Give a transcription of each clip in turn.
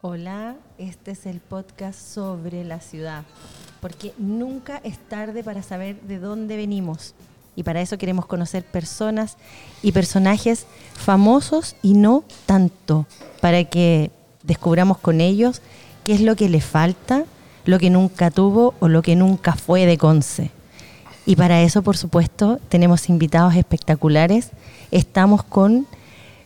Hola, este es el podcast sobre la ciudad, porque nunca es tarde para saber de dónde venimos. Y para eso queremos conocer personas y personajes famosos y no tanto, para que descubramos con ellos qué es lo que le falta, lo que nunca tuvo o lo que nunca fue de Conce. Y para eso, por supuesto, tenemos invitados espectaculares. Estamos con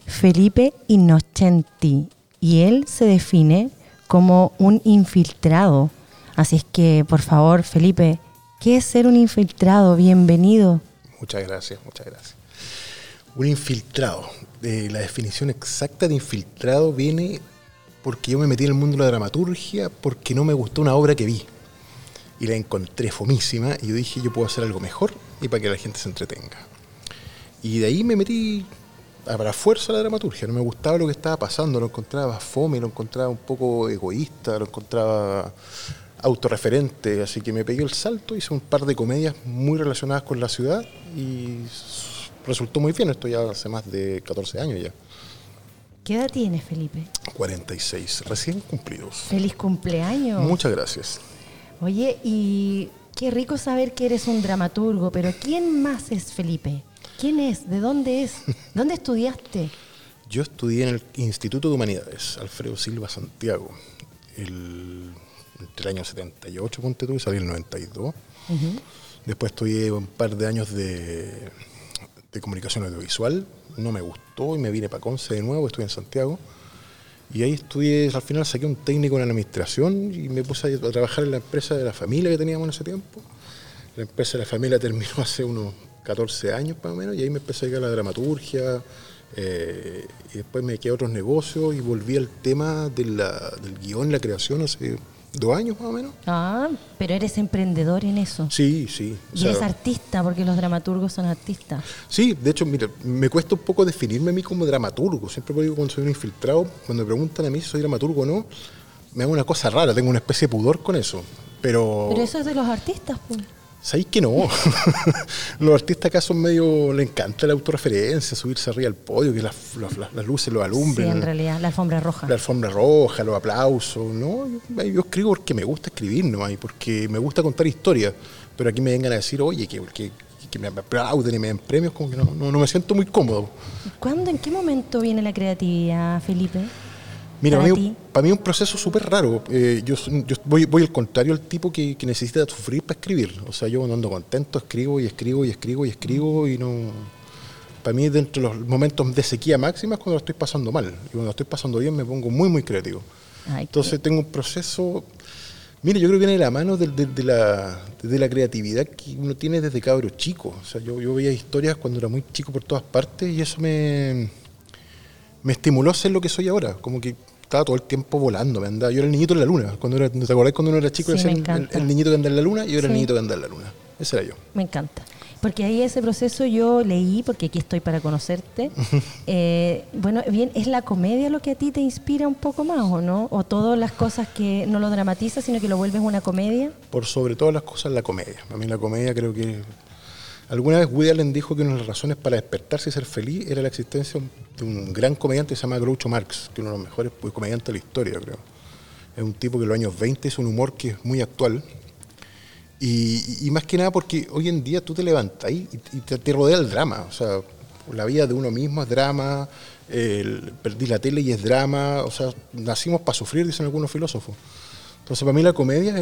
Felipe Innocenti y él se define como un infiltrado. Así es que, por favor, Felipe, ¿qué es ser un infiltrado? Bienvenido. Muchas gracias, muchas gracias. Un infiltrado. La definición exacta de infiltrado viene porque yo me metí en el mundo de la dramaturgia porque no me gustó una obra que vi. Y la encontré fomísima y yo dije, yo puedo hacer algo mejor y para que la gente se entretenga. Y de ahí me metí a la fuerza la dramaturgia. No me gustaba lo que estaba pasando, lo encontraba fome, lo encontraba un poco egoísta, lo encontraba autorreferente. Así que me pegué el salto, hice un par de comedias muy relacionadas con la ciudad y resultó muy bien. Esto ya hace más de 14 años ya. ¿Qué edad tienes, Felipe? 46, recién cumplidos. Feliz cumpleaños. Muchas gracias. Oye, y qué rico saber que eres un dramaturgo, pero ¿quién más es Felipe? ¿Quién es? ¿De dónde es? ¿Dónde estudiaste? Yo estudié en el Instituto de Humanidades, Alfredo Silva Santiago, el, entre el año 78, ponte tú, y salí en el 92. Después estudié un par de años de, de comunicación audiovisual, no me gustó y me vine para Conce de nuevo, estudié en Santiago. Y ahí estudié, al final saqué un técnico en la administración y me puse a trabajar en la empresa de la familia que teníamos en ese tiempo. La empresa de la familia terminó hace unos 14 años más o menos y ahí me empecé a dedicar a la dramaturgia eh, y después me quedé a otros negocios y volví al tema de la, del guion, la creación hace dos años más o menos. Ah, pero eres emprendedor en eso. Sí, sí. y eres artista, porque los dramaturgos son artistas. Sí, de hecho, mira, me cuesta un poco definirme a mí como dramaturgo. Siempre digo cuando soy un infiltrado, cuando me preguntan a mí si soy dramaturgo o no, me hago una cosa rara, tengo una especie de pudor con eso. Pero, pero eso es de los artistas, pues. ¿Sabéis que no? los artistas acá son medio. le encanta la autorreferencia, subirse arriba al podio, que las, luces lo alumbren. Sí, en realidad, la alfombra roja. La alfombra roja, los aplausos, ¿no? Yo, escribo porque me gusta escribir, ¿no? Y porque me gusta contar historias. Pero aquí me vengan a decir, oye, que, que, me aplauden y me den premios, como que no, no, no me siento muy cómodo. ¿Cuándo, en qué momento viene la creatividad, Felipe? Mira, para, mí, para mí es un proceso súper raro. Eh, yo, voy, voy, al contrario al tipo que, necesita sufrir para escribir. O sea, yo cuando ando contento escribo y escribo y escribo y escribo y no... Para mí, dentro de los momentos de sequía máxima es cuando lo estoy pasando mal. Y cuando lo estoy pasando bien me pongo muy, muy creativo. Entonces tengo un proceso... Mire, yo creo que viene de la mano de, la, de, la, creatividad que uno tiene desde cabro chico. O sea, yo, yo veía historias cuando era muy chico por todas partes y eso me me estimuló a ser lo que soy ahora. Como que estaba todo el tiempo volando, me andaba. Yo era el niñito en la luna. Cuando era, ¿Te acordás cuando uno era chico? Sí, el, el, niñito que anda en la luna y yo era el niñito que anda en la luna. Ese era yo. Me encanta. Porque ahí ese proceso yo leí, porque aquí estoy para conocerte. Eh, bueno, bien, ¿es la comedia lo que a ti te inspira un poco más o no? ¿O todas las cosas que no lo dramatizas, sino que lo vuelves una comedia? Por sobre todas las cosas, la comedia. A mí la comedia creo que Alguna vez Woody Allen dijo que una de las razones para despertarse y ser feliz era la existencia de un gran comediante que se llama Groucho Marx, que es uno de los mejores comediantes de la historia, creo. Es un tipo que en los años 20 hizo un humor que es muy actual. Y, más que nada porque hoy en día tú te levantas y, te, rodea el drama. O sea, la vida de uno mismo es drama, perdí la tele y es drama. O sea, nacimos para sufrir, dicen algunos filósofos. Entonces, para mí la comedia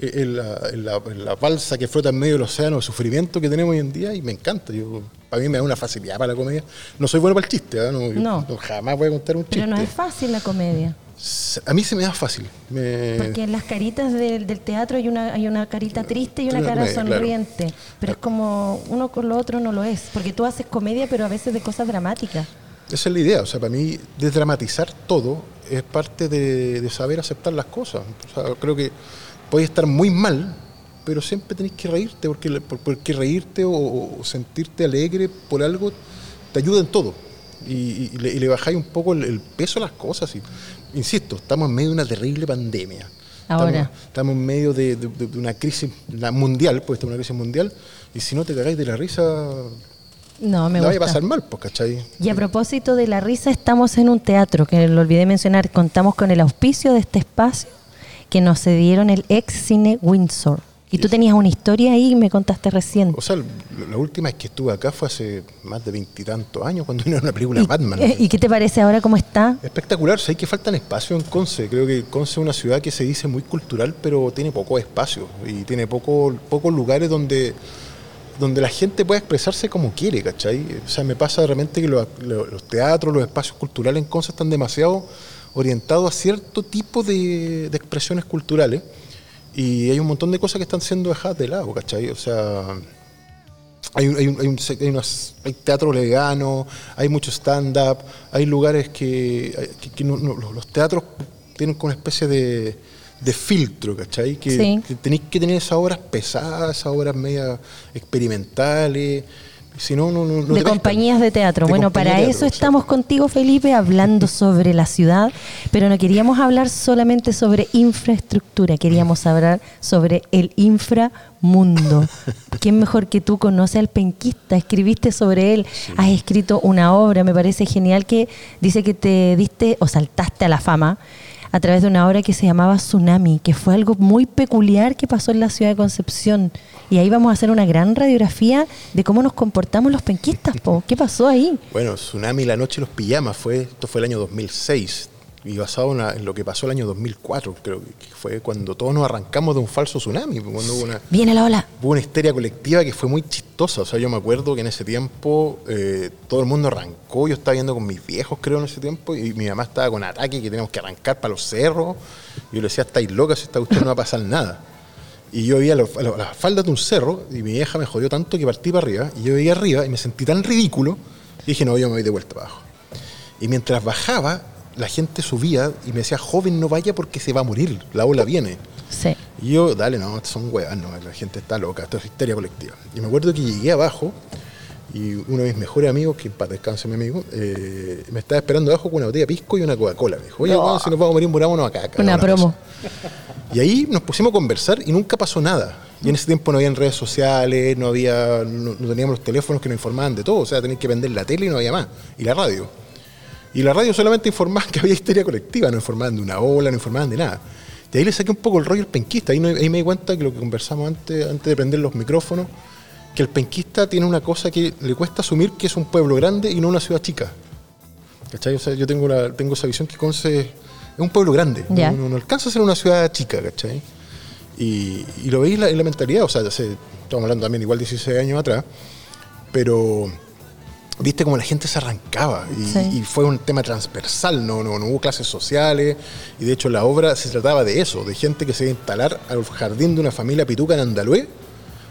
es la, balsa que flota en medio del océano de sufrimiento que tenemos hoy en día y me encanta. Yo, para mí me da una facilidad para la comedia. No soy bueno para el chiste, ¿eh? no, jamás voy a contar un chiste. Pero no es fácil la comedia. A mí se me da fácil. Porque en las caritas del, teatro hay una, hay una carita triste y una cara sonriente. Pero es como uno con lo otro no lo es. Porque tú haces comedia, pero a veces de cosas dramáticas. Esa es la idea. O sea, para mí, desdramatizar todo es parte de, saber aceptar las cosas. creo que puedes estar muy mal, pero siempre tenés que reírte, porque, porque reírte o, sentirte alegre por algo te ayuda en todo. Y, le, bajáis un poco el, peso a las cosas. Y, insisto, estamos en medio de una terrible pandemia. Ahora. Estamos, en medio de, una crisis mundial, pues una crisis mundial, y si no te cagáis de la risa, No, me la vaya a gusta. pasar mal, pues, ¿cachai? Y a propósito de la risa, estamos en un teatro, que lo olvidé mencionar, contamos con el auspicio de este espacio que nos cedieron el ex cine Windsor. Y tú tenías una historia ahí y me contaste recién. O sea, la última vez que estuve acá fue hace más de veintitantos años, cuando vino una película ¿Y, Batman. ¿Y qué te parece ahora cómo está? Espectacular, sé que faltan espacio en Conce. Creo que Conce es una ciudad que se dice muy cultural, pero tiene poco espacio y tiene poco, pocos lugares donde, donde la gente pueda expresarse como quiere, ¿cachai? O sea, me pasa de repente que lo- lo- los teatros, los espacios culturales en Conce están demasiado orientados a cierto tipo de, expresiones culturales y hay un montón de cosas que están siendo dejadas de lado, ¿cachai? O sea, hay, hay, hay, un- hay hay teatro vegano, hay mucho stand-up, hay lugares que, que- que no- no- los, los teatros tienen como una especie de, de filtro, ¿cachai? Que, Sí. que tenéis que tener esas obras pesadas, esas obras media experimentales, si no, no, no, no te de compañías de teatro. De bueno, para eso estamos contigo, Felipe, hablando sobre la ciudad, pero no queríamos hablar solamente sobre infraestructura, queríamos hablar sobre el inframundo. ¿Quién mejor que tú conoce al penquista? Escribiste sobre él, has escrito una obra, me parece genial que dice que te diste o saltaste a la fama a través de una obra que se llamaba Tsunami, que fue algo muy peculiar que pasó en la ciudad de Concepción. Y ahí vamos a hacer una gran radiografía de cómo nos comportamos los penquistas, po. ¿Qué pasó ahí? Bueno, Tsunami, La Noche y los Pijamas, fue, esto fue el año 2006 y basado en, la- en lo que pasó el año 2004, creo que fue cuando todos nos arrancamos de un falso tsunami, cuando hubo una, Viene la ola. hubo una histeria colectiva que fue muy chistosa. O sea, yo me acuerdo que en ese tiempo eh, todo el mundo arrancó. Yo estaba viendo con mis viejos, creo, en ese tiempo, y mi mamá estaba con ataque que teníamos que arrancar para los cerros. Y yo le decía, estáis locas, esta cuestión no va a pasar nada. Y yo veía las faldas de un cerro, y mi vieja me jodió tanto que partí para arriba. Y yo veía arriba y me sentí tan ridículo, y dije, no, yo me voy de vuelta para abajo. Y mientras bajaba, la gente subía y me decía, joven, no vaya porque se va a morir, la ola viene. Sí. Y yo, dale, no, son huevas, no, la gente está loca, esto es histeria colectiva. Y me acuerdo que llegué abajo y uno de mis mejores amigos, que para descanse mi amigo, eh, me estaba esperando abajo con una botella de pisco y una Coca-Cola. Me dijo, oye, No. weón, si nos vamos a morir, murámonos acá. acá, Una promo. casa". Y ahí nos pusimos a conversar y nunca pasó nada. Y en ese tiempo no había redes sociales, no había, no, no teníamos los teléfonos que nos informaban de todo, o sea, tenías que vender la tele y no había más. Y la radio. Y la radio solamente informaba que había histeria colectiva, no informaban de una ola, no informaban de nada. De ahí le saqué un poco el rollo al penquista. Ahí, no- ahí me di cuenta que lo que conversamos antes, antes de prender los micrófonos, que el penquista tiene una cosa que le cuesta asumir que es un pueblo grande y no una ciudad chica. ¿Cachai? O sea, yo tengo, la- tengo esa visión que Conce es un pueblo grande. Ya. No, no- no alcanza a ser una ciudad chica, ¿cachai? Y, y lo veis en la, la mentalidad, o sea, estamos hablando también igual 16 años atrás, pero viste como la gente se arrancaba y, Sí. y fue un tema transversal, no, no, no hubo clases sociales y de hecho la obra se trataba de eso, de gente que se iba a instalar al jardín de una familia pituca en Andalue,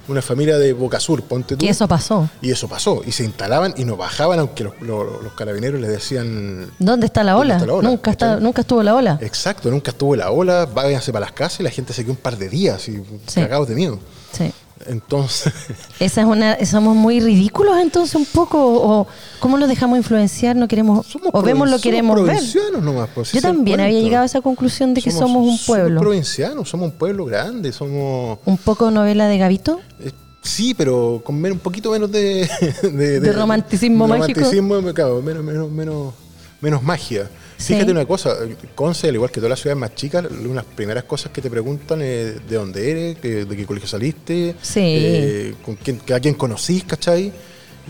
una familia de Boca Sur, ponte tú. Que eso pasó. Y eso pasó, y se instalaban y no bajaban aunque los, los- los carabineros les decían... ¿Dónde está la ¿Dónde ola? está la ola? Nunca, nunca estuvo la ola. Exacto, nunca estuvo la ola, váyanse para las casas y la gente se quedó un par de días y Sí. cagados de miedo. Sí. Entonces, Esa es una, somos muy ridículos entonces un poco o cómo nos dejamos influenciar, no queremos somos o vemos lo queremos somos ver. provincianos nomás, pues, Yo también había llegado a esa conclusión de que somos, un Somos pueblo. provincianos, somos un pueblo grande, somos... Un poco novela de Gavito. eh, sí, pero con men- un poquito menos de... De, De romanticismo de mágico. romanticismo, claro, menos, menos, menos, menos magia. Sí. Fíjate una cosa, Conce, al igual que todas las ciudades más chicas, una de las primeras cosas que te preguntan es de dónde eres, de, qué colegio saliste, Sí. eh, con quién, a quién conocís, ¿cachai?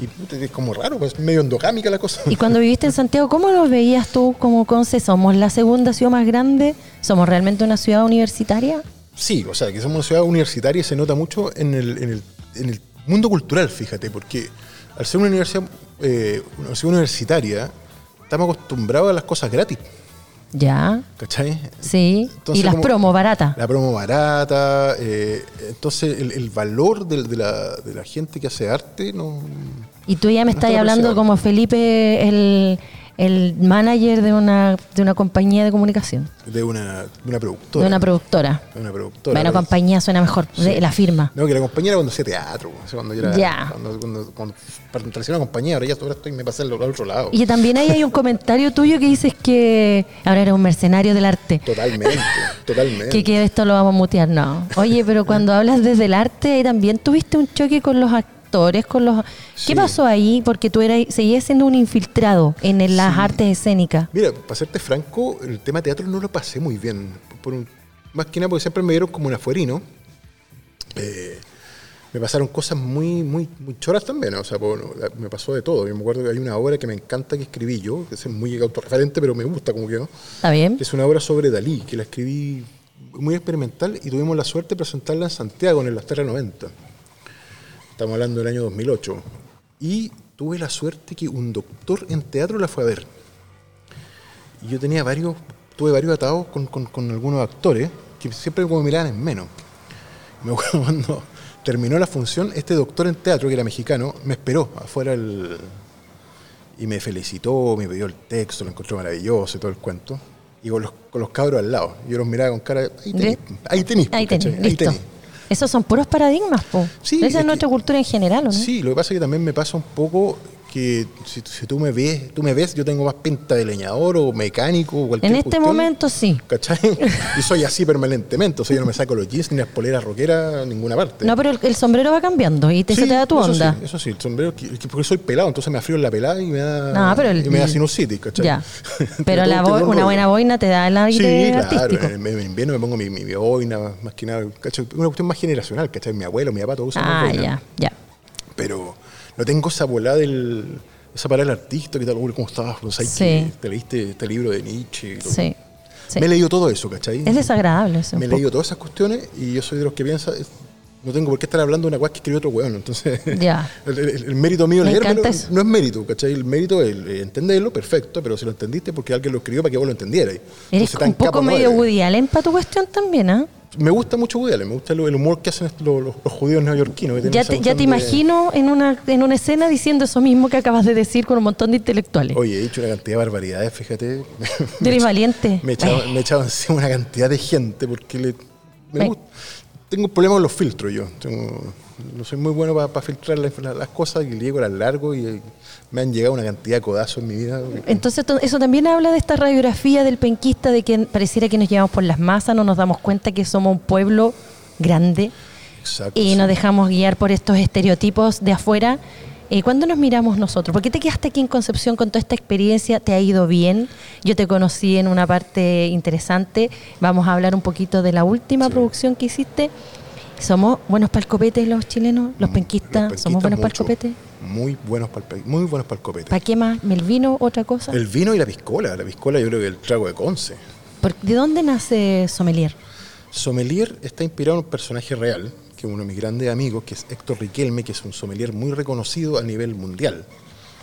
Y es como raro, pues medio endogámica la cosa. Y cuando viviste en Santiago, ¿cómo nos veías tú como Conce? ¿Somos la segunda ciudad más grande? ¿Somos realmente una ciudad universitaria? Sí, o sea, que somos una ciudad universitaria y se nota mucho en el, en el, en el mundo cultural, fíjate, porque al ser una universidad, eh, una ciudad universitaria, estamos acostumbrados a las cosas gratis, Ya, ¿cachai? sí. Entonces, y las como- promos baratas. La promo barata, eh, entonces el, el valor de, la, de la gente que hace arte no... Y tú ya me No estás está hablando como Felipe, el, el manager de una, de una compañía de comunicación, de una, de una productora. de una productora. De una productora. Bueno, ¿no? compañía suena mejor, de la firma. No, que la compañía era cuando hacía teatro, cuando yo era... Ya. Cuando, cuando, cuando a una compañía, ahora ya ahora estoy, me pasé al, al otro lado. Y también ahí hay un comentario tuyo que dices que ahora eres un mercenario del arte. Totalmente, totalmente. Que, que esto lo vamos a mutear, no. Oye, pero cuando hablas desde el arte, ahí también tuviste un choque con los, ac- actores, con los... Sí. ¿Qué pasó ahí? Porque tú eras, seguías siendo un infiltrado en el- las Sí. artes escénicas. Mira, para serte franco, el tema teatro no lo pasé muy bien. Por un- más que nada porque siempre me vieron como un afuerino. Eh, me pasaron cosas muy, muy, muy choras también. O sea, por- me pasó de todo. Yo me acuerdo que hay una obra que me encanta que escribí yo, que es muy autorreferente, pero me gusta como que no. ¿Está bien? Que es una obra sobre Dalí, que la escribí muy experimental y tuvimos la suerte de presentarla en Santiago en el Astera 90. Estamos hablando del año 2008. Y tuve la suerte que un doctor en teatro la fue a ver. Y yo tenía varios, tuve varios atados con, con- con algunos actores que siempre como miraban en menos. Me acuerdo cuando terminó la función, este doctor en teatro, que era mexicano, me esperó afuera del- y me felicitó, me pidió el texto, lo encontró maravilloso y todo el cuento. Y con los, con los cabros al lado. Yo los miraba con cara, ahí tenés, ahí tenés. Ahí tenés, ¿cachai? listo. Esos son puros paradigmas, po. Sí, Esa es es que- nuestra cultura en general, ¿o no? Sí, lo que pasa es que también me pasa un poco que si, si tú me ves, tú me ves, yo tengo más pinta de leñador o mecánico o cualquier En este cuestión, momento sí. ¿Cachai? Y soy así permanentemente. O sea, yo no me saco los jeans ni las poleras rockeras a ninguna parte. No, pero el, el sombrero va cambiando y te, se Sí, te da tu eso onda. Sí, eso sí, el sombrero, que- que porque soy pelado, entonces me afrío en la pelada y me da, No, pero el- y me da sinusitis, ¿cachai? Ya. Pero la este bo- una buena boina te da el aire Sí, claro. En, en invierno me pongo mi, mi, mi boina, más que nada, ¿cachai? Una cuestión más generacional, ¿cachai? Mi abuelo, mi papá, todos usan Ah, boina. ya, ya. Pero no tengo esa volada del. Esa parada del artista, ¿qué tal? ¿Cómo estás? Pues, ¿sabes Sí. que ¿Te leíste este libro de Nietzsche? Sí. sí. Me he leído todo eso, ¿cachai? Es desagradable eso. Me he leído todas esas cuestiones y yo soy de los que piensa, no tengo por qué estar hablando de una cosa que escribió otro weón. Entonces, Ya. el, el- el mérito mío Me leérmelo encanta eso. no es mérito, ¿cachai? El mérito es eh, entenderlo, perfecto, pero si lo entendiste porque alguien lo escribió para que vos lo entendierais. Eres Entonces, un poco no medio eres. Woody Allen para tu cuestión también, ¿ah? Me gusta mucho Woody Allen, me gusta el, el humor que hacen los, los- los judíos neoyorquinos. que Ya te, ya de- imagino en una, en una escena diciendo eso mismo que acabas de decir con un montón de intelectuales. Oye, he dicho una cantidad de barbaridades, fíjate. Tú eres valiente. Me he echado, me he echado encima una cantidad de gente porque le, me gusta- tengo un problema con los filtros yo. Tengo- no soy muy bueno para filtrar las, las cosas y le llego a las largo y eh, me han llegado una cantidad de codazos en mi vida. Entonces to- eso también habla de esta radiografía del penquista, de que pareciera que nos llevamos por las masas, no nos damos cuenta que somos un pueblo grande Exacto. y sí. nos dejamos guiar por estos estereotipos de afuera. Eh, ¿Cuándo nos miramos nosotros? ¿Por qué te quedaste aquí en Concepción con toda esta experiencia? ¿Te ha ido bien? Yo te conocí en una parte interesante. Vamos a hablar un poquito de la última Sí. producción que hiciste. ¿Somos buenos para el copete los chilenos? ¿Los Los penquistas? ¿Somos buenos para el copete? Muy buenos para el, muy buenos para el copete. ¿Para qué más? ¿El vino? ¿Otra cosa? El vino y la piscola. La piscola yo creo que el trago de Conce. ¿Por- ¿De dónde nace Sommelier? Sommelier está inspirado en un personaje real, que es uno de mis grandes amigos, que es Héctor Riquelme, que es un sommelier muy reconocido a nivel mundial.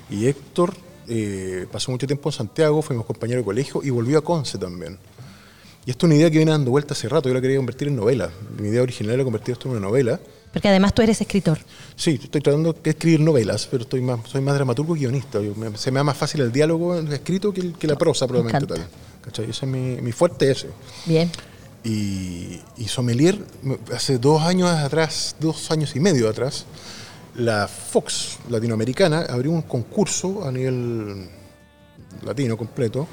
Y Héctor eh, pasó mucho tiempo en Santiago, fuimos compañeros de colegio y volvió a Conce también. Y esto es una idea que viene dando vuelta hace rato, yo la quería convertir en novela. Mi idea original era convertir esto en una novela. Porque además tú eres escritor. Sí, estoy tratando de escribir novelas, pero estoy más, soy más dramaturgo que guionista. Yo me- se me da más fácil el diálogo escrito que, el- que la prosa, probablemente. Tal. ¿Cachai? Ese es mi, mi fuerte ese. Bien. Y, y Sommelier, me- hace dos años atrás, dos años y medio atrás, la Fox latinoamericana abrió un concurso a nivel latino completo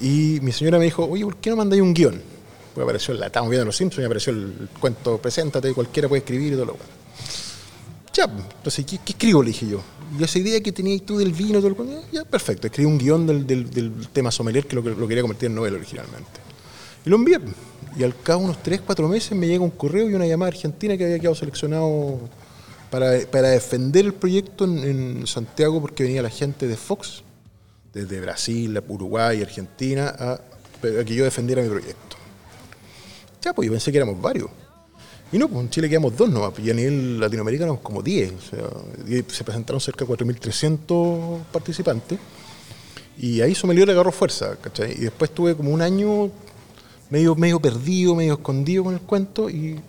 y mi señora me dijo, oye, ¿por qué no mandáis un guion? Pues apareció, la estábamos viendo en Los Simpsons y apareció el, cuento, preséntate, cualquiera puede escribir y todo lo cual. Ya, entonces, ¿qué, qué escribo? Le dije yo. Y esa idea que tenías tú del vino, todo lo cual, ya, perfecto, escribí un guion del, del- del tema sommelier que lo, lo quería convertir en novela originalmente. Y lo envié. Y al cabo de unos 3, 4 meses me llega un correo y una llamada argentina que había quedado seleccionado para, para defender el proyecto en, en Santiago porque venía la gente de Fox, desde Brasil, Uruguay, Argentina, a, que yo defendiera mi proyecto. Ya, pues yo pensé que éramos varios. Y no, pues en Chile quedamos dos nomás, y a nivel latinoamericano como 10. O sea, se presentaron cerca de 4.300 participantes. Y ahí Sommelier agarró fuerza, ¿cachai? Y después tuve como un año medio, medio perdido, medio escondido con el cuento y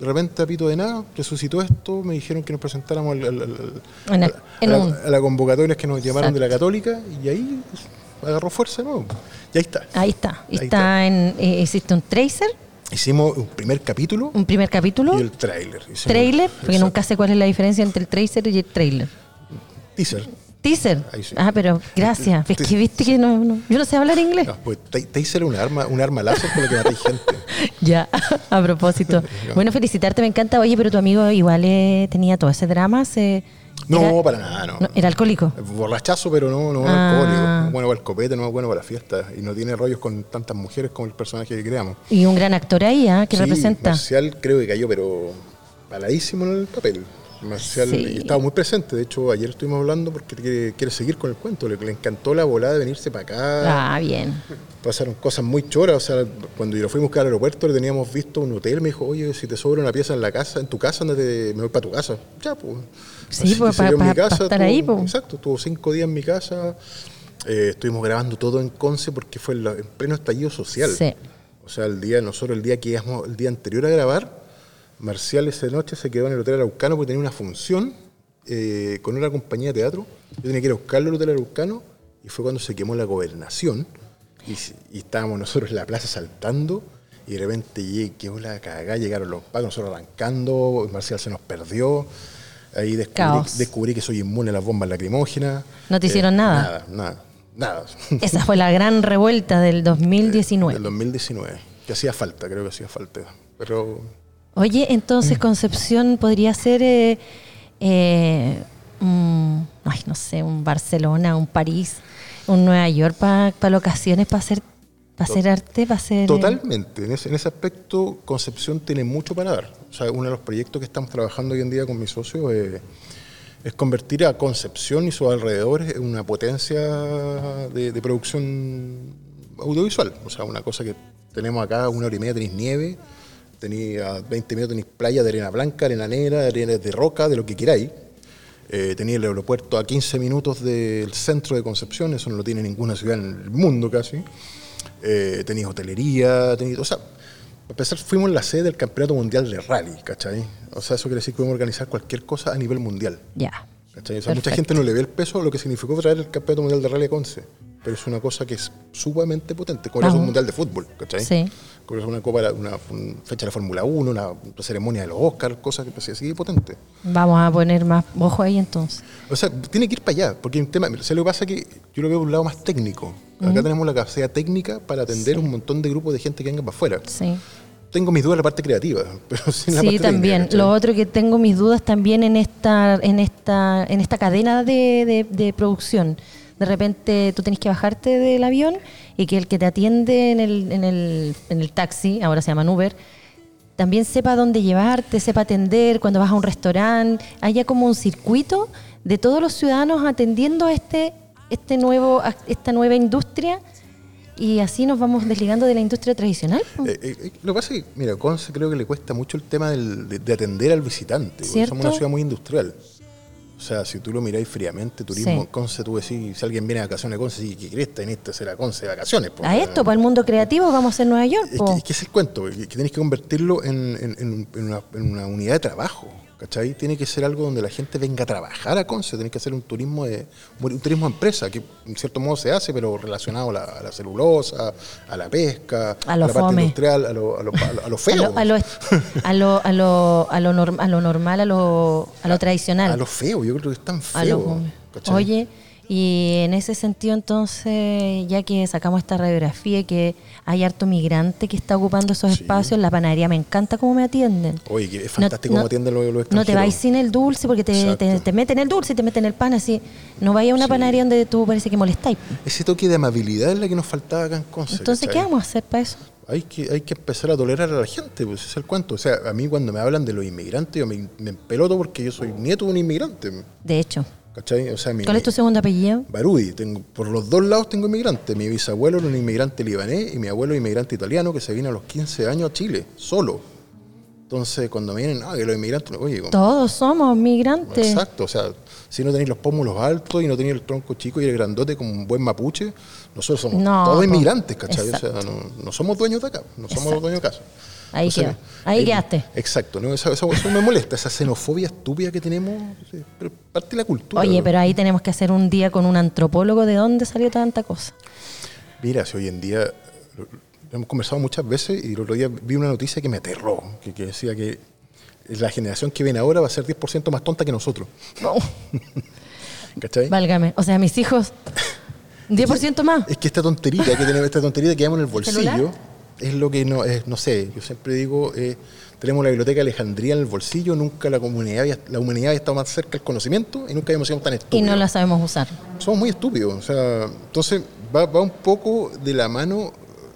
de repente a pito de nada resucitó esto, me dijeron que nos presentáramos al- al- al- En a, el- en a un- la, a la convocatoria que nos llamaron de la. Católica y ahí agarró fuerza de nuevo. Y ahí está. Ahí está. Ahí está, está. en. eh, ¿Hiciste un tracer? Hicimos un primer capítulo ¿Un primer capítulo? y el tráiler. ¿Trailer? Porque Exacto. nunca sé cuál es la diferencia entre el tracer y el trailer. Teaser. Teaser. Sí. Ah, pero gracias. Es que viste que no, no- yo no sé hablar inglés. No, pues ta- taser es un arma, un arma láser con la que matáis gente. Ya, a propósito. Bueno, felicitarte, me encanta. Oye, pero tu amigo igual eh, tenía todo ese drama. Se, No, era- para nada, no. no, ¿Era alcohólico? Borrachazo, pero no, no Ah. alcohólico. No bueno para el copete, no es bueno para la fiesta. Y no tiene rollos con tantas mujeres como el personaje que creamos. Y un gran actor ahí, ¿ah? que Sí, representa. Marcial creo que cayó, pero paladísimo en el papel. Marcial Sí. estaba muy presente. De hecho, ayer estuvimos hablando porque quiere, quiere seguir con el cuento. Le, le encantó la volada de venirse para acá. Ah, bien. Pasaron cosas muy choras. O sea, cuando yo lo fuimos a buscar al aeropuerto, le teníamos visto un hotel. Me dijo, oye, si te sobra una pieza en la casa, en tu casa, andate, me voy para tu casa. Ya, pues. Sí, pues, que se pa- quedó en pa- mi pa casa, estar tuvo- ahí, pues. Exacto, estuvo cinco días en mi casa. Eh, estuvimos grabando todo en Conce porque fue en, la- en pleno estallido social. Sí. O sea, el día, nosotros el día que íbamos, el día anterior a grabar, Marcial esa noche se quedó en el Hotel Araucano porque tenía una función eh, con una compañía de teatro. Yo tenía que ir a buscarlo al Hotel Araucano y fue cuando se quemó la gobernación y, estábamos nosotros en la plaza saltando y de repente quedó la cagada, llegaron los pagos, nosotros arrancando, Marcial se nos perdió. Ahí descubrí, descubrí que soy inmune a las bombas lacrimógenas. ¿No te hicieron nada? Nada, nada, nada. Esa fue la gran revuelta del 2019. Del 2019. Que hacía falta, creo que hacía falta. Pero Oye, entonces Mm. Concepción podría ser, eh, eh, un- ay, no sé, un Barcelona, un París, un Nueva York para locaciones, para hacer, para hacer arte, para hacer... eh, totalmente, en ese, en ese aspecto Concepción tiene mucho para dar. O sea, uno de los proyectos que estamos trabajando hoy en día con mis socios eh, es convertir a Concepción y sus alrededores en una potencia de, de producción audiovisual. O sea, una cosa que tenemos acá, una hora y media tenéis nieve, tenéis a 20 minutos tenéis playa de arena blanca, arena negra, arena de roca, de lo que queráis. Eh, tenía el aeropuerto a 15 minutos del centro de Concepción, eso no lo tiene ninguna ciudad en el mundo casi. Eh, tenéis hotelería, tenéis, o sea, para empezar, fuimos la sede del Campeonato Mundial de Rally, ¿cachai? O sea, eso quiere decir que podemos organizar cualquier cosa a nivel mundial. Ya. ¿cachai? O sea, mucha gente no le ve el peso a lo que significó traer el Campeonato Mundial de Rally a Conce, pero es una cosa que es sumamente potente, como es un Mundial de Fútbol, ¿cachai? Sí. Como es una, copa, una, fecha de la Fórmula 1, una, ceremonia de los Oscars, cosas que así potente. Vamos a poner más ojo ahí entonces. O sea, tiene que ir para allá, porque hay un tema, o sea, lo que pasa es que yo lo veo de un lado más técnico. Acá tenemos la capacidad técnica para atender un montón de grupos de gente que venga para afuera. Sí. Tengo mis dudas en la parte creativa, pero sin la Sí, parte también. técnica. Lo otro que tengo mis dudas también en esta, en esta, en esta cadena de, de- de producción. De repente tú tenés que bajarte del avión y que el que te atiende en el, en el, en el taxi, ahora se llama Uber, también sepa dónde llevarte, sepa atender cuando vas a un restaurante. Haya como un circuito de todos los ciudadanos atendiendo a este, este nuevo, a esta nueva industria y así nos vamos desligando de la industria tradicional. Eh, eh, eh, lo que pasa es que, mira, Conce creo que le cuesta mucho el tema del- de, de atender al visitante. Somos una ciudad muy industrial. O sea, si tú lo miráis fríamente, turismo Sí. en Conce, tú decís, si alguien viene de vacaciones a Conce, ¿y qué crees? Tenés que hacer a Conce de vacaciones. po. A esto, para el mundo creativo, vamos a ser Nueva York. Es que, es que es el cuento, que, que tienes que convertirlo en, en- en- en una, en una unidad de trabajo. ¿Cachai? Tiene que ser algo donde la gente venga a trabajar a Conce, tenés que hacer un turismo de un turismo de empresa, que en cierto modo se hace, pero relacionado a la, a la celulosa, a la pesca, A lo la parte fome. industrial, a lo, a lo, a a A feo. a lo, a lo, a lo, a lo, norm- a lo normal, a lo, a lo tradicional. A lo feo, yo creo que es tan A feo. Oye, y en ese sentido entonces, ya que sacamos esta radiografía y que hay harto migrante que está ocupando esos Sí. espacios, la panadería me encanta cómo me atienden. Oye, que es fantástico cómo atienden los, los No extranjeros. te vais sin el dulce porque te, te, te meten el dulce y te meten el pan así. No vayas a una Sí. panadería donde tú parece que molestáis. Ese toque de amabilidad es la que nos faltaba acá en Conce. Entonces, ¿qué vamos a hacer para eso? Hay que, hay que empezar a tolerar a la gente, pues ese es el cuento. O sea, a mí cuando me hablan de los inmigrantes, yo me, me empeloto porque yo soy nieto de un inmigrante. De hecho, ¿Cachai? O sea, mi, ¿cuál es tu segundo apellido? Barudi, tengo, por los dos lados tengo inmigrantes. Mi bisabuelo era un inmigrante libanés y mi abuelo inmigrante italiano que se vino a los 15 años a Chile, solo. Entonces, cuando me vienen, ah, que los inmigrantes, oye, como- Todos somos migrantes. exacto, o sea, si no tenéis los pómulos altos y no tenéis el tronco chico y el grandote como un buen mapuche, nosotros somos No, todos inmigrantes, ¿cachai? O Exacto. sea, no, no somos dueños de acá, no somos los dueños de casa. Ahí quedó. Ahí quedaste. Exacto, ¿no? Eso, eso- eso me molesta, esa xenofobia estúpida que tenemos, pero parte de la cultura. Oye, ¿no? pero ahí tenemos que hacer un día con un antropólogo de dónde salió tanta cosa. Mira, si hoy en día lo, hemos conversado muchas veces y el otro día vi una noticia que me aterró, que, que decía que la generación que viene ahora va a ser 10% más tonta que nosotros. ¿Cachai? Válgame. O sea, mis hijos, 10% más. Es que esta tonterita que tenemos, esta tonterita que llevamos en el bolsillo, ¿Celular? Es lo que no, es, no sé, yo siempre digo, eh, tenemos la biblioteca de Alejandría en el bolsillo, nunca la comunidad había, la humanidad había estado más cerca del conocimiento y nunca habíamos sido tan Y estúpidos. no la sabemos usar. Somos muy estúpidos, o sea, entonces va, va un poco de la mano,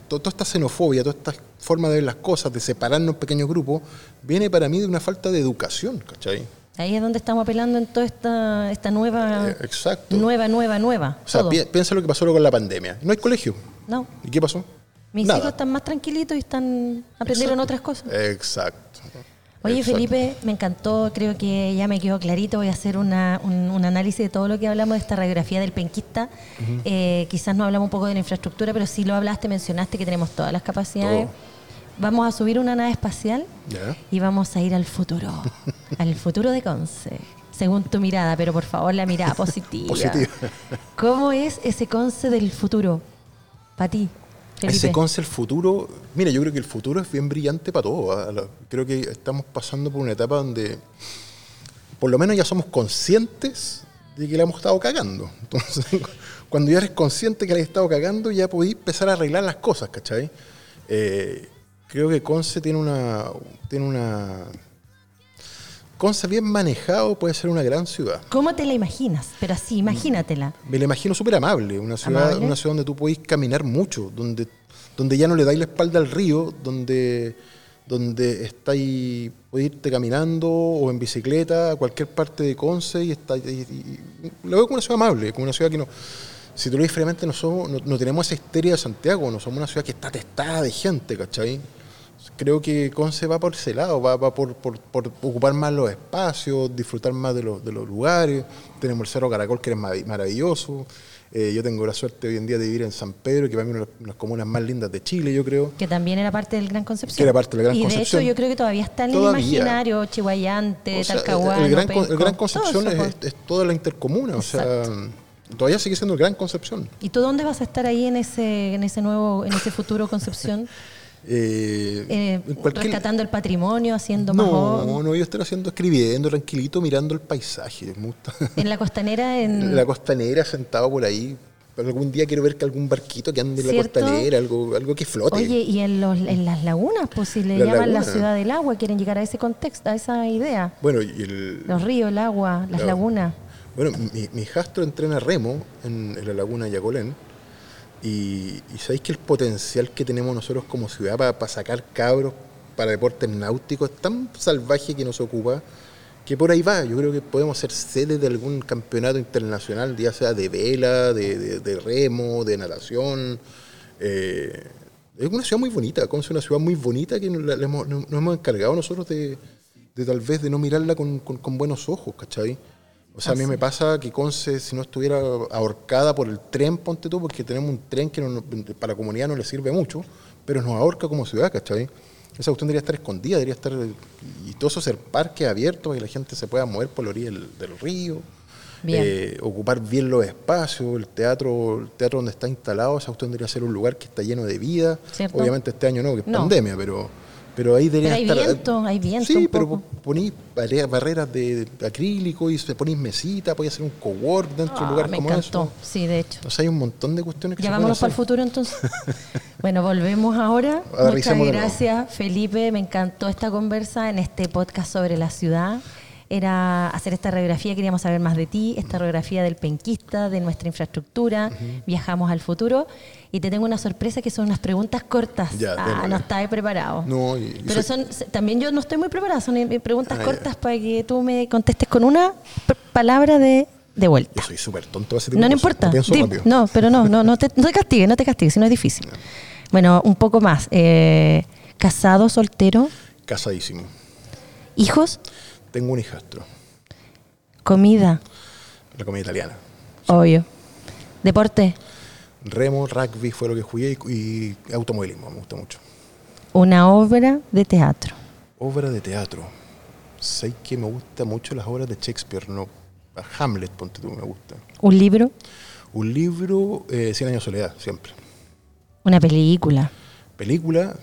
to- toda esta xenofobia, toda esta forma de ver las cosas, de separarnos en pequeños grupos, viene para mí de una falta de educación, ¿cachai? Ahí es donde estamos apelando en toda esta, esta nueva, Eh, exacto. nueva, nueva, nueva. O sea, todo. piensa lo que pasó con la pandemia. No hay colegio. No, ¿Y qué pasó? Mis Nada. hijos están más tranquilitos y están aprendieron otras cosas. Exacto. Oye, Exacto. Felipe, me encantó, creo que ya me quedó clarito. Voy a hacer una- un, un análisis de todo lo que hablamos de esta radiografía del penquista. Eh, quizás no hablamos un poco de la infraestructura, pero sí lo hablaste, mencionaste que tenemos todas las capacidades. Todo. Vamos a subir una nave espacial y vamos a ir al futuro, al futuro de Conce, según tu mirada, pero por favor la mirada positiva. Positiva. ¿Cómo es ese Conce del futuro para ti, Felipe? Ese el futuro, mira, yo creo que el futuro es bien brillante para todos. ¿ah? Creo que estamos pasando por una etapa donde por lo menos ya somos conscientes de que la hemos estado cagando. Entonces, cuando ya eres consciente que la has estado cagando, ya podéis empezar a arreglar las cosas, ¿cachai? Eh, creo que Conce tiene una, tiene una... Conce bien manejado puede ser una gran ciudad. ¿Cómo te la imaginas? Pero así, imagínatela. Me la imagino súper amable, una ciudad, Amable. una ciudad donde tú podés caminar mucho, donde, donde ya no le dais la espalda al río, donde, donde estáis, podéis irte caminando o en bicicleta a cualquier parte de Conce y, está, y, y- lo veo como una ciudad amable, como una ciudad que no, si tú lo fríamente, no, somos, no, no tenemos esa histeria de Santiago, no somos una ciudad que está atestada de gente, ¿cachai? Creo que Conce va por ese lado, va, va por, por- por ocupar más los espacios, disfrutar más de los, de los lugares. Tenemos el Cerro Caracol, que es marav- maravilloso. Eh, yo tengo la suerte hoy en día de vivir en San Pedro, que para mí es una de las- comunas más lindas de Chile, yo creo. Que también era parte del Gran Concepción. Que era parte del Gran y Concepción. de hecho yo creo que todavía está en Todavía. el imaginario chihuayante, O sea, talcahuano, el, Gran, el Gran Concepción eso, es, pues. es toda la intercomuna, o sea, todavía sigue siendo el Gran Concepción. ¿Y tú dónde vas a estar ahí en ese, en ese nuevo, en ese futuro Concepción? Eh, Eh, cualquier- rescatando el patrimonio, haciendo más No, no, yo estoy haciendo, escribiendo, tranquilito, mirando el paisaje. Me gusta. En la costanera, en En la costanera, sentado por ahí. Algún día quiero ver que algún barquito que ande en la costanera, algo, algo que flote. Oye, y en, los, en las lagunas, pues si le llaman la ciudad del agua, quieren llegar a ese contexto, a esa idea. bueno, y el, Los ríos, el agua, las lagunas. bueno, mi, mi hijastro entrena remo en, en la laguna Yacolén. Y, sabéis que el potencial que tenemos nosotros como ciudad para, sacar cabros para deportes náuticos es tan salvaje que nos ocupa que por ahí va. Yo creo que podemos ser sede de algún campeonato internacional, ya sea de vela, de, remo, de natación. Eh, es una ciudad muy bonita, Conce es una ciudad muy bonita que nos, hemos, hemos encargado nosotros de, tal vez de no mirarla con- con buenos ojos, ¿cachai? O sea, a mí me pasa que Conce, si no estuviera ahorcada por el tren, ponte tú, porque tenemos un tren que no para la comunidad no le sirve mucho, pero nos ahorca como ciudad, ¿cachai? Esa cuestión debería estar escondida, debería estar. Y todo eso ser parque abierto para que la gente se pueda mover por la orilla del, del río. Bien. eh, ocupar bien los espacios, el teatro, el teatro donde está instalado, esa cuestión debería ser un lugar que está lleno de vida. ¿Cierto? Obviamente este año no, que es No. pandemia, pero, pero ahí debería Pero hay estar. viento, hay viento Sí, pero ponís barre- barreras de, acrílico y ponís mesita, podés hacer un cowork dentro de un Ah, lugar me como encantó, eso. sí, de hecho. O sea, hay un montón de cuestiones que Ya se vámonos para el futuro entonces. bueno, volvemos ahora. Ahora Muchas gracias, Felipe. Me encantó esta conversa en este podcast sobre la ciudad. Era hacer esta radiografía, queríamos saber más de ti, esta radiografía del penquista, de nuestra infraestructura. Viajamos al futuro. Y te tengo una sorpresa que son unas preguntas cortas. Ya, ah, no estaba preparado. No, y- Pero soy- son, también yo no estoy muy preparada, son eh, preguntas Ah, ya. cortas para que tú me contestes con una palabra de, de vuelta. Yo soy súper tonto ese tipo No, no importa. Lo pienso Di- rápido. no, pero no, no, no te, no te castigues, no te castigues, si no es difícil. Bueno, un poco más. Eh, casado, soltero, Casadísimo. hijos, Tengo un hijastro. comida, La comida italiana. obvio. Deporte, Remo, rugby fue lo que jugué y, y automovilismo, me gusta mucho. una obra de teatro. Obra de teatro. Sé que me gusta mucho las obras de Shakespeare, no. Hamlet, ponte tú, me gusta. Un libro, Un libro, eh, Cien años de soledad, siempre. una película. Película,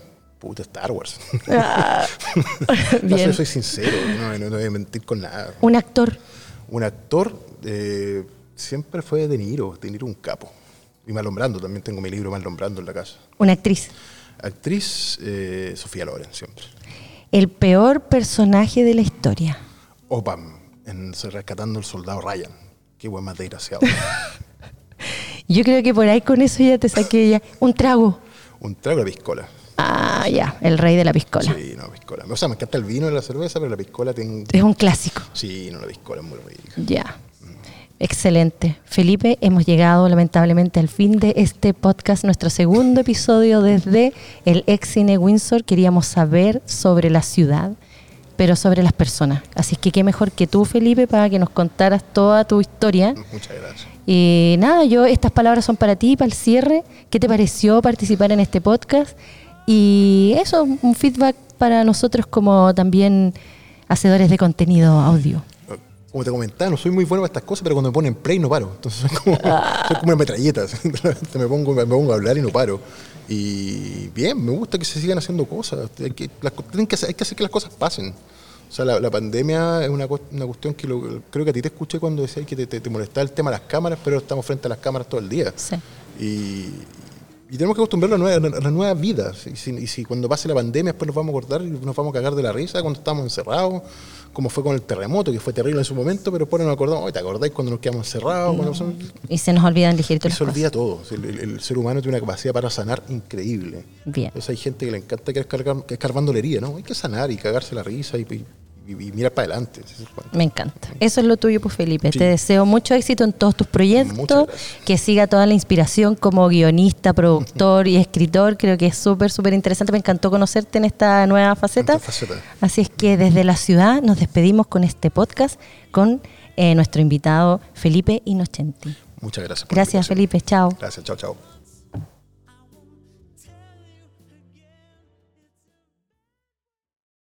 puta, Star Wars. Ah, No, Bien. soy, soy sincero, no, no, no voy a mentir con nada. Un actor, Un actor, eh, siempre fue De Niro, De Niro un capo. Y Marlon Brando, también tengo mi libro Marlon Brando en la casa. Una actriz. Actriz, eh, Sofía Loren, siempre. El peor personaje de la historia. Opam, en Rescatando al Soldado Ryan. Qué buen más desgraciado. Yo creo que por ahí con eso ya te saqué ya. Un trago. un trago de piscola. Ah, ya, el rey de la piscola. Sí, no, piscola. O sea, me encanta el vino y la cerveza, pero la piscola tiene... Es un clásico. Sí, no, la piscola es muy rica. Ya. Excelente. Felipe, hemos llegado lamentablemente al fin de este podcast, nuestro segundo episodio desde el ex cine Windsor. Queríamos saber sobre la ciudad, pero sobre las personas. Así que qué mejor que tú, Felipe, para que nos contaras toda tu historia. Muchas gracias. Y nada, yo estas palabras son para ti, para el cierre. ¿Qué te pareció participar en este podcast? Y eso, un feedback para nosotros como también hacedores de contenido audio. Como te comentaba, no soy muy bueno para estas cosas, pero cuando me ponen play no paro. Entonces soy como, soy como una metralleta. me, pongo, me pongo a hablar y no paro. Y bien, me gusta que se sigan haciendo cosas. Hay que, las, hay que hacer que las cosas pasen. O sea, la, la pandemia es una, una cuestión que lo- creo que a ti te escuché cuando decías que te, te, te molestaba el tema de las cámaras, pero estamos frente a las cámaras todo el día. Sí. Y, y tenemos que acostumbrarnos a la nueva, a la nueva vida. Y si, y si cuando pase la pandemia después nos vamos a acordar y nos vamos a cagar de la risa cuando estábamos encerrados, como fue con el terremoto, que fue terrible en su momento, pero después nos acordamos, "Oye, ¿te acordáis cuando nos quedamos encerrados? Cuando Y se nos olvidan ligerito y las se cosas. olvida todo. El, el- el ser humano tiene una capacidad para sanar increíble. Bien. Entonces hay gente que le encanta que la herida, ¿no? Hay que sanar y cagarse la risa y, y- y- y mirar para adelante. Me encanta. Eso es lo tuyo, pues Felipe. Sí. Te deseo mucho éxito en todos tus proyectos, que siga toda la inspiración como guionista, productor y escritor. Creo que es súper, súper interesante. Me encantó conocerte en esta nueva faceta. Así es que desde la ciudad nos despedimos con este podcast con eh, nuestro invitado Felipe Inocenti. Muchas gracias. por Gracias. Felipe. Chao. Gracias, chao, chao.